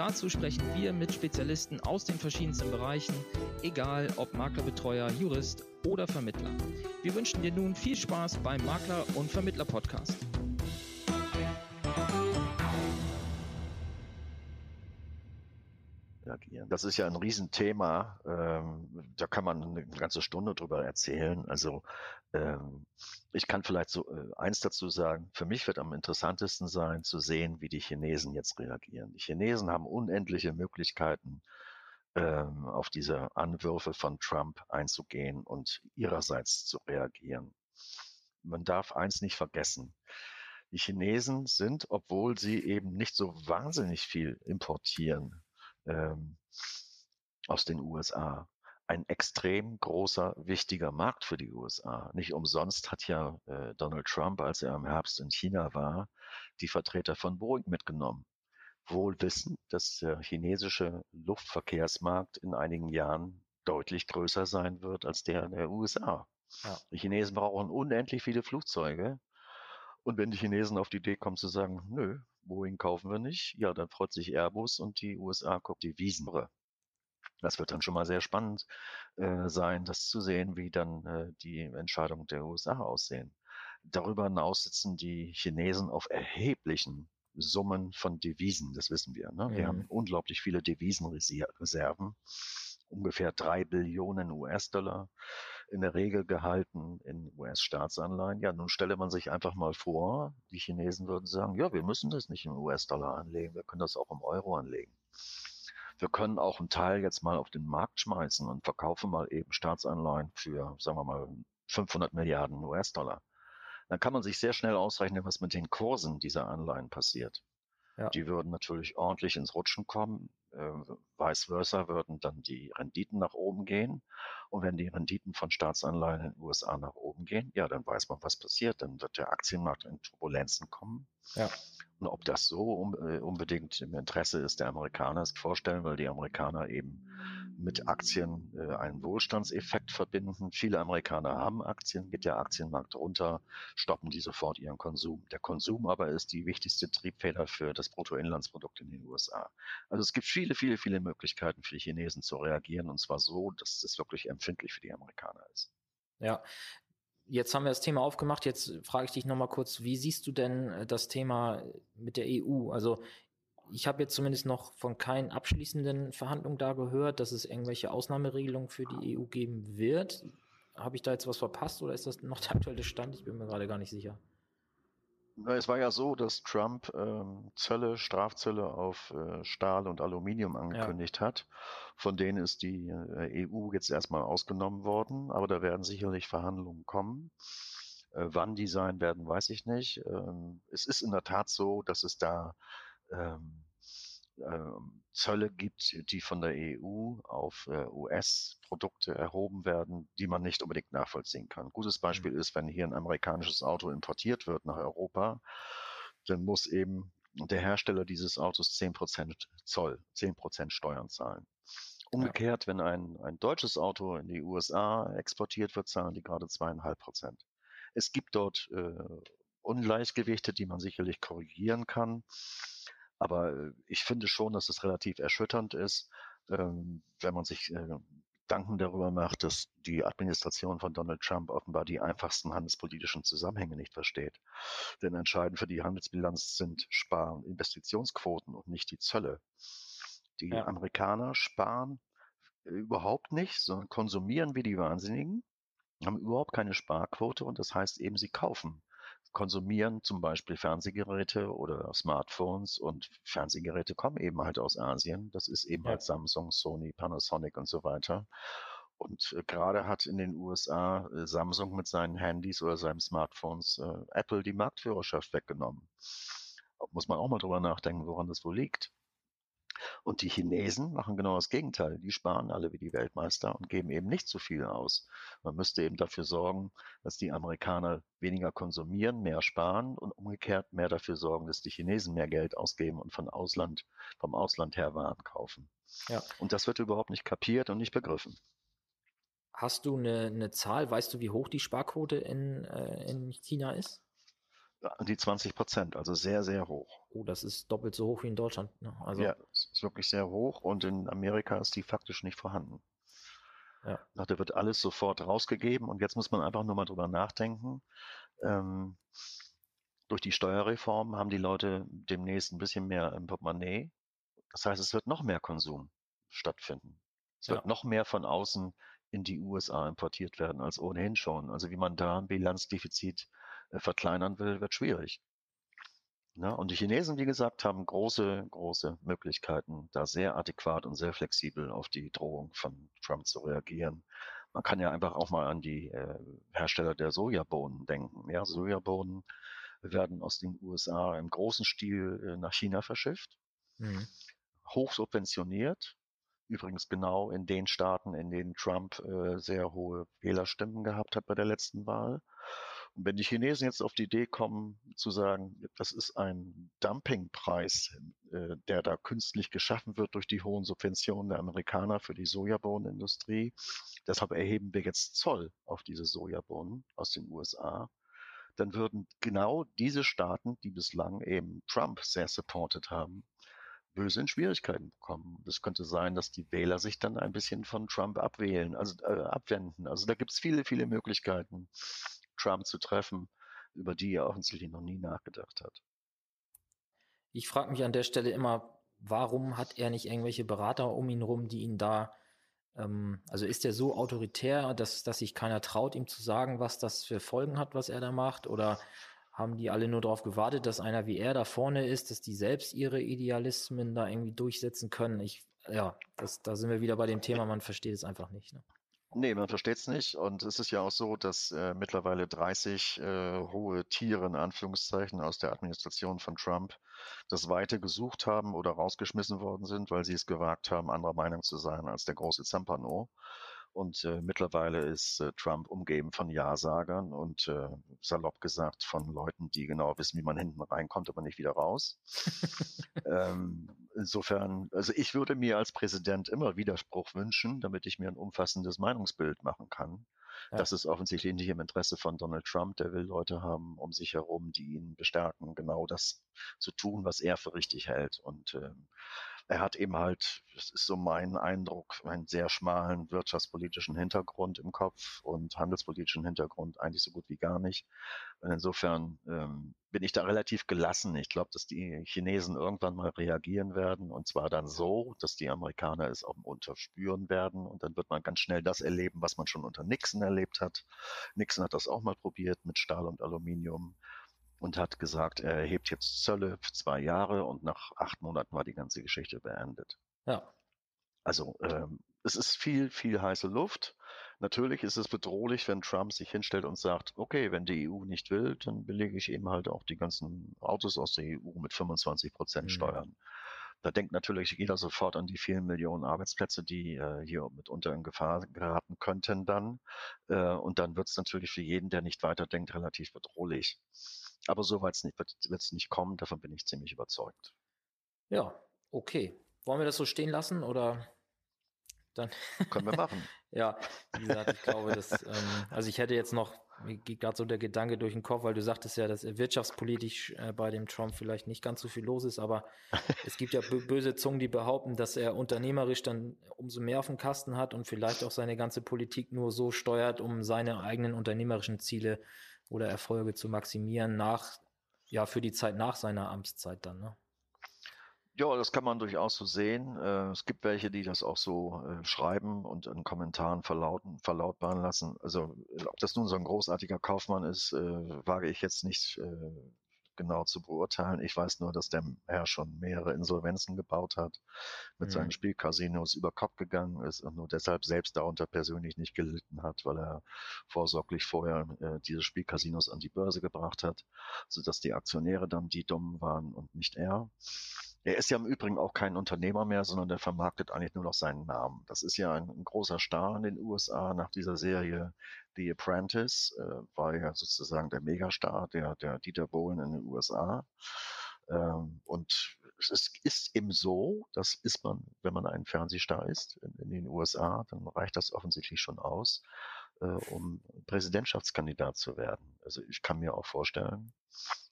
Dazu sprechen wir mit Spezialisten aus den verschiedensten Bereichen, egal ob Maklerbetreuer, Jurist oder Vermittler. Wir wünschen dir nun viel Spaß beim Makler- und Vermittler-Podcast. Reagieren. Das ist ja ein Riesenthema. Ähm, da kann man eine ganze Stunde drüber erzählen. Also ähm, ich kann vielleicht so äh, eins dazu sagen. Für mich wird am interessantesten sein, zu sehen, wie die Chinesen jetzt reagieren. Die Chinesen haben unendliche Möglichkeiten, ähm, auf diese Anwürfe von Trump einzugehen und ihrerseits zu reagieren. Man darf eins nicht vergessen. Die Chinesen sind, obwohl sie eben nicht so wahnsinnig viel importieren, ähm, aus den USA. Ein extrem großer, wichtiger Markt für die USA. Nicht umsonst hat ja äh, Donald Trump, als er im Herbst in China war, die Vertreter von Boeing mitgenommen. Wohl wissen, dass der chinesische Luftverkehrsmarkt in einigen Jahren deutlich größer sein wird als der der USA. Ja. Die Chinesen brauchen unendlich viele Flugzeuge. Und wenn die Chinesen auf die Idee kommen zu sagen, nö, Boeing kaufen wir nicht, ja, dann freut sich Airbus und die USA guckt die Wiesen. Das wird dann schon mal sehr spannend äh, sein, das zu sehen, wie dann äh, die Entscheidungen der USA aussehen. Darüber hinaus sitzen die Chinesen auf erheblichen Summen von Devisen, das wissen wir. Ne? Wir mhm. haben unglaublich viele Devisenreserven ungefähr drei Billionen US-Dollar in der Regel gehalten in US-Staatsanleihen. Ja, nun stelle man sich einfach mal vor, die Chinesen würden sagen, ja, wir müssen das nicht im US-Dollar anlegen, wir können das auch im Euro anlegen. Wir können auch einen Teil jetzt mal auf den Markt schmeißen und verkaufen mal eben Staatsanleihen für, sagen wir mal, 500 Milliarden US-Dollar. Dann kann man sich sehr schnell ausrechnen, was mit den Kursen dieser Anleihen passiert. Ja. Die würden natürlich ordentlich ins Rutschen kommen. Äh, vice versa würden dann die Renditen nach oben gehen. Und wenn die Renditen von Staatsanleihen in den USA nach oben gehen, ja, dann weiß man, was passiert. Dann wird der Aktienmarkt in Turbulenzen kommen. Ja. Und ob das so äh, unbedingt im Interesse ist der Amerikaner, ist vorstellen, weil die Amerikaner eben mit Aktien äh, einen Wohlstandseffekt verbinden. Viele Amerikaner haben Aktien, geht der Aktienmarkt runter, stoppen die sofort ihren Konsum. Der Konsum aber ist die wichtigste Triebfeder für das Bruttoinlandsprodukt in den USA. Also es gibt viele, viele, viele Möglichkeiten für die Chinesen zu reagieren und zwar so, dass es wirklich empfindlich für die Amerikaner ist. Ja, Jetzt haben wir das Thema aufgemacht. Jetzt frage ich dich nochmal kurz, wie siehst du denn äh, das Thema mit der EU? Also ich habe jetzt zumindest noch von keinen abschließenden Verhandlungen da gehört, dass es irgendwelche Ausnahmeregelungen für die EU geben wird. Habe ich da jetzt was verpasst oder ist das noch der aktuelle Stand? Ich bin mir gerade gar nicht sicher. Es war ja so, dass Trump ähm, Zölle, Strafzölle auf äh, Stahl und Aluminium angekündigt ja. hat. Von denen ist die äh, EU jetzt erstmal ausgenommen worden, aber da werden sicherlich Verhandlungen kommen. Äh, wann die sein werden, weiß ich nicht. Ähm, es ist in der Tat so, dass es da ähm, ähm, Zölle gibt, die von der EU auf äh, US-Produkte erhoben werden, die man nicht unbedingt nachvollziehen kann. Gutes Beispiel ist, wenn hier ein amerikanisches Auto importiert wird nach Europa, dann muss eben der Hersteller dieses Autos zehn Prozent Zoll, zehn Prozent Steuern zahlen. Umgekehrt, wenn ein, ein deutsches Auto in die USA exportiert wird, zahlen die gerade zweieinhalb Prozent. Es gibt dort äh, Ungleichgewichte, die man sicherlich korrigieren kann. Aber äh, ich finde schon, dass es relativ erschütternd ist, ähm, wenn man sich äh, Gedanken darüber macht, dass die Administration von Donald Trump offenbar die einfachsten handelspolitischen Zusammenhänge nicht versteht. Denn entscheidend für die Handelsbilanz sind Spar- und Investitionsquoten und nicht die Zölle. Die ja. Amerikaner sparen überhaupt nicht, sondern konsumieren wie die Wahnsinnigen, haben überhaupt keine Sparquote und das heißt eben, sie kaufen konsumieren zum Beispiel Fernsehgeräte oder Smartphones und Fernsehgeräte kommen eben halt aus Asien. Das ist eben ja. halt Samsung, Sony, Panasonic und so weiter. Und äh, gerade hat in den USA äh, Samsung mit seinen Handys oder seinen Smartphones äh, Apple die Marktführerschaft weggenommen. Muss man auch mal drüber nachdenken, woran das wohl liegt. Und die Chinesen machen genau das Gegenteil. Die sparen alle wie die Weltmeister und geben eben nicht zu viel aus. Man müsste eben dafür sorgen, dass die Amerikaner weniger konsumieren, mehr sparen und umgekehrt mehr dafür sorgen, dass die Chinesen mehr Geld ausgeben und von Ausland, vom Ausland her Waren kaufen. Ja. Und das wird überhaupt nicht kapiert und nicht begriffen. Hast du eine, eine Zahl? Weißt du, wie hoch die Sparquote in, äh, in China ist? Die 20 Prozent, also sehr, sehr hoch. Oh, das ist doppelt so hoch wie in Deutschland. Ne? Also ja, es ist wirklich sehr hoch und in Amerika ist die faktisch nicht vorhanden. Ja. Da wird alles sofort rausgegeben und jetzt muss man einfach nur mal drüber nachdenken. Ähm, durch die Steuerreform haben die Leute demnächst ein bisschen mehr im Portemonnaie. Das heißt, es wird noch mehr Konsum stattfinden. Es ja. wird noch mehr von außen in die USA importiert werden als ohnehin schon. Also wie man da ein Bilanzdefizit verkleinern will, wird schwierig. Ja, und die Chinesen, wie gesagt, haben große, große Möglichkeiten, da sehr adäquat und sehr flexibel auf die Drohung von Trump zu reagieren. Man kann ja einfach auch mal an die äh, Hersteller der Sojabohnen denken. Ja, Sojabohnen werden aus den USA im großen Stil äh, nach China verschifft, mhm. hoch subventioniert. Übrigens genau in den Staaten, in denen Trump äh, sehr hohe Wählerstimmen gehabt hat bei der letzten Wahl. Und wenn die Chinesen jetzt auf die Idee kommen zu sagen, das ist ein Dumpingpreis, äh, der da künstlich geschaffen wird durch die hohen Subventionen der Amerikaner für die Sojabohnenindustrie, deshalb erheben wir jetzt Zoll auf diese Sojabohnen aus den USA, dann würden genau diese Staaten, die bislang eben Trump sehr supported haben, böse in Schwierigkeiten bekommen. Es könnte sein, dass die Wähler sich dann ein bisschen von Trump abwählen, also äh, abwenden. Also da gibt es viele, viele Möglichkeiten. Trump zu treffen, über die er offensichtlich noch nie nachgedacht hat. Ich frage mich an der Stelle immer, warum hat er nicht irgendwelche Berater um ihn rum, die ihn da, ähm, also ist er so autoritär, dass, dass sich keiner traut, ihm zu sagen, was das für Folgen hat, was er da macht? Oder haben die alle nur darauf gewartet, dass einer wie er da vorne ist, dass die selbst ihre Idealismen da irgendwie durchsetzen können? Ich, ja, das, da sind wir wieder bei dem Thema, man versteht es einfach nicht. Ne? Nee, man versteht es nicht. Und es ist ja auch so, dass äh, mittlerweile 30 äh, hohe Tiere in Anführungszeichen aus der Administration von Trump das Weite gesucht haben oder rausgeschmissen worden sind, weil sie es gewagt haben, anderer Meinung zu sein als der große Zampano. Und äh, mittlerweile ist äh, Trump umgeben von Ja-Sagern und äh, salopp gesagt von Leuten, die genau wissen, wie man hinten reinkommt, aber nicht wieder raus. ähm, insofern, also ich würde mir als Präsident immer Widerspruch wünschen, damit ich mir ein umfassendes Meinungsbild machen kann. Ja. Das ist offensichtlich nicht im Interesse von Donald Trump. Der will Leute haben um sich herum, die ihn bestärken, genau das zu tun, was er für richtig hält. Und ähm, er hat eben halt, das ist so mein Eindruck, einen sehr schmalen wirtschaftspolitischen Hintergrund im Kopf und handelspolitischen Hintergrund eigentlich so gut wie gar nicht. Und insofern ähm, bin ich da relativ gelassen. Ich glaube, dass die Chinesen irgendwann mal reagieren werden und zwar dann so, dass die Amerikaner es auch unterspüren werden und dann wird man ganz schnell das erleben, was man schon unter Nixon erlebt hat. Nixon hat das auch mal probiert mit Stahl und Aluminium und hat gesagt, er erhebt jetzt Zölle für zwei Jahre und nach acht Monaten war die ganze Geschichte beendet. Ja. Also ähm, es ist viel, viel heiße Luft. Natürlich ist es bedrohlich, wenn Trump sich hinstellt und sagt, okay, wenn die EU nicht will, dann belege ich eben halt auch die ganzen Autos aus der EU mit 25 Prozent mhm. Steuern. Da denkt natürlich jeder sofort an die vielen Millionen Arbeitsplätze, die äh, hier mitunter in Gefahr geraten könnten dann. Äh, und dann wird es natürlich für jeden, der nicht weiterdenkt, relativ bedrohlich. Aber so weit wird es nicht kommen, davon bin ich ziemlich überzeugt. Ja, okay. Wollen wir das so stehen lassen oder dann? Können wir machen. ja, wie gesagt, ich glaube, dass, ähm, also ich hätte jetzt noch, mir geht gerade so der Gedanke durch den Kopf, weil du sagtest ja, dass wirtschaftspolitisch äh, bei dem Trump vielleicht nicht ganz so viel los ist, aber es gibt ja böse Zungen, die behaupten, dass er unternehmerisch dann umso mehr auf dem Kasten hat und vielleicht auch seine ganze Politik nur so steuert, um seine eigenen unternehmerischen Ziele äh, oder Erfolge zu maximieren nach, ja, für die Zeit nach seiner Amtszeit dann, ne? Ja, das kann man durchaus so sehen. Äh, es gibt welche, die das auch so äh, schreiben und in Kommentaren verlauten, verlautbaren lassen. Also, ob das nun so ein großartiger Kaufmann ist, äh, wage ich jetzt nicht genau zu beurteilen. Ich weiß nur, dass der Herr schon mehrere Insolvenzen gebaut hat, mit mhm. seinen Spielcasinos über Kopf gegangen ist und nur deshalb selbst darunter persönlich nicht gelitten hat, weil er vorsorglich vorher äh, diese Spielcasinos an die Börse gebracht hat, sodass die Aktionäre dann die Dummen waren und nicht er. Er ist ja im Übrigen auch kein Unternehmer mehr, sondern der vermarktet eigentlich nur noch seinen Namen. Das ist ja ein, ein großer Star in den USA nach dieser Serie The Apprentice, äh, war ja sozusagen der Megastar, der, der Dieter Bohlen in den USA. Ähm, und es ist eben so, das ist man, wenn man ein Fernsehstar ist in, in den USA, dann reicht das offensichtlich schon aus, äh, um Präsidentschaftskandidat zu werden. Also ich kann mir auch vorstellen,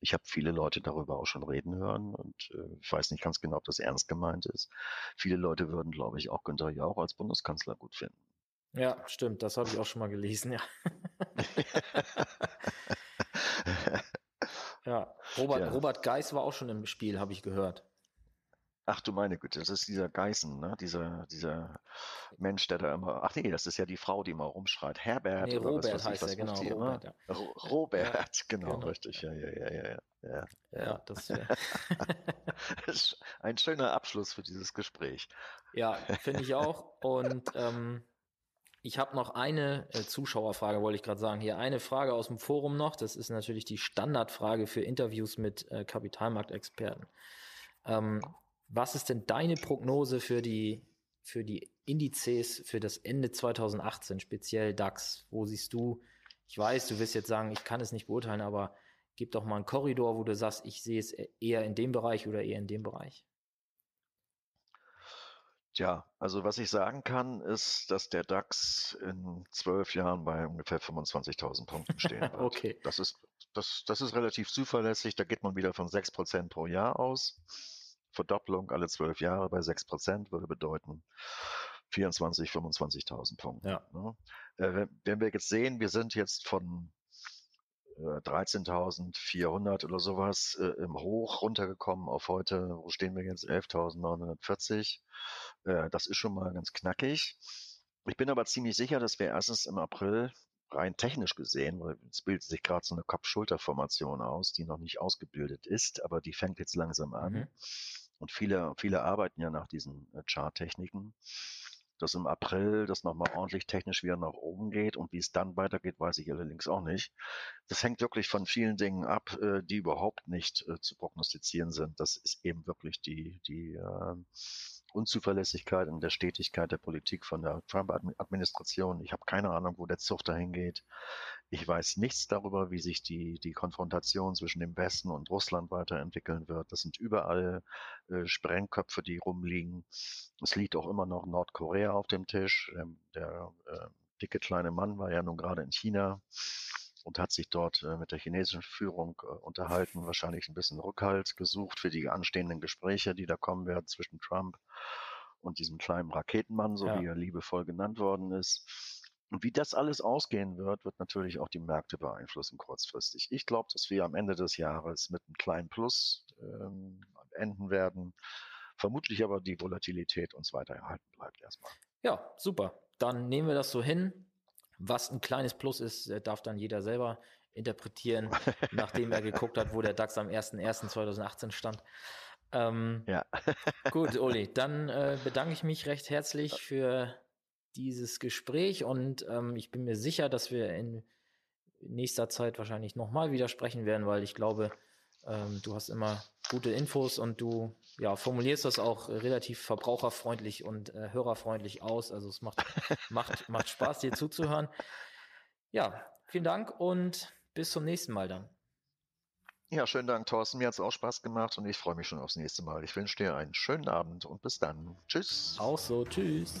ich habe viele Leute darüber auch schon reden hören und äh, ich weiß nicht ganz genau, ob das ernst gemeint ist. Viele Leute würden, glaube ich, auch Günther Jauch als Bundeskanzler gut finden. Ja, stimmt, das habe ich auch schon mal gelesen, ja. ja, Robert, ja. Robert Geis war auch schon im Spiel, habe ich gehört. Ach du meine Güte, das ist dieser Geißen, ne? Dieser, dieser Mensch, der da immer. Ach nee, das ist ja die Frau, die mal rumschreit. Herbert. Nee, Robert was, was heißt er, genau. Robert, ja. Robert, ja, genau, genau, richtig. Ja, ja, ja, ja. Ja, ja das wäre. ein schöner Abschluss für dieses Gespräch. Ja, finde ich auch. Und ähm, ich habe noch eine äh, Zuschauerfrage, wollte ich gerade sagen. Hier eine Frage aus dem Forum noch. Das ist natürlich die Standardfrage für Interviews mit äh, Kapitalmarktexperten. Ähm, was ist denn deine Prognose für die, für die Indizes für das Ende 2018, speziell DAX? Wo siehst du, ich weiß, du wirst jetzt sagen, ich kann es nicht beurteilen, aber gib doch mal einen Korridor, wo du sagst, ich sehe es eher in dem Bereich oder eher in dem Bereich. Tja, also was ich sagen kann, ist, dass der DAX in zwölf Jahren bei ungefähr 25.000 Punkten stehen wird. okay. Das ist, das, das ist relativ zuverlässig. Da geht man wieder von 6% pro Jahr aus. Verdopplung alle zwölf Jahre bei sechs Prozent würde bedeuten 24, 25.000 Punkte. Ja. Ne? Äh, wenn wir jetzt sehen, wir sind jetzt von äh, 13.400 oder sowas äh, im Hoch runtergekommen auf heute, wo stehen wir jetzt? 11.940. Äh, das ist schon mal ganz knackig. Ich bin aber ziemlich sicher, dass wir erstens im April rein technisch gesehen, weil es bildet sich gerade so eine Kopf-Schulter-Formation aus, die noch nicht ausgebildet ist, aber die fängt jetzt langsam an. Mhm. Und viele, viele arbeiten ja nach diesen äh, Charttechniken, dass im April das nochmal ordentlich technisch wieder nach oben geht und wie es dann weitergeht, weiß ich allerdings auch nicht. Das hängt wirklich von vielen Dingen ab, äh, die überhaupt nicht äh, zu prognostizieren sind. Das ist eben wirklich die, die Unzuverlässigkeit und der Stetigkeit der Politik von der Trump-Administration. Ich habe keine Ahnung, wo der Zug dahin geht. Ich weiß nichts darüber, wie sich die, die Konfrontation zwischen dem Westen und Russland weiterentwickeln wird. Das sind überall äh, Sprengköpfe, die rumliegen. Es liegt auch immer noch Nordkorea auf dem Tisch. Ähm, der äh, dicke kleine Mann war ja nun gerade in China und hat sich dort äh, mit der chinesischen Führung äh, unterhalten, wahrscheinlich ein bisschen Rückhalt gesucht für die anstehenden Gespräche, die da kommen werden zwischen Trump und diesem kleinen Raketenmann, so ja. wie er liebevoll genannt worden ist. Und wie das alles ausgehen wird, wird natürlich auch die Märkte beeinflussen kurzfristig. Ich glaube, dass wir am Ende des Jahres mit einem kleinen Plus ähm, enden werden. Vermutlich aber die Volatilität uns weiter erhalten bleibt erstmal. Ja, super. Dann nehmen wir das so hin. Was ein kleines Plus ist, äh, darf dann jeder selber interpretieren, nachdem er geguckt hat, wo der DAX am 01.01.2018 stand. Ähm, ja. gut, Uli, dann äh, bedanke ich mich recht herzlich für dieses Gespräch und ähm, ich bin mir sicher, dass wir in nächster Zeit wahrscheinlich nochmal wieder sprechen werden, weil ich glaube, ähm, du hast immer gute Infos und du ja, formulierst das auch relativ verbraucherfreundlich und äh, hörerfreundlich aus. Also es macht, macht, macht Spaß, dir zuzuhören. Ja, vielen Dank und bis zum nächsten Mal dann. Ja, schönen Dank, Thorsten. Mir hat es auch Spaß gemacht und ich freue mich schon aufs nächste Mal. Ich wünsche dir einen schönen Abend und bis dann. Tschüss. Auch so, tschüss.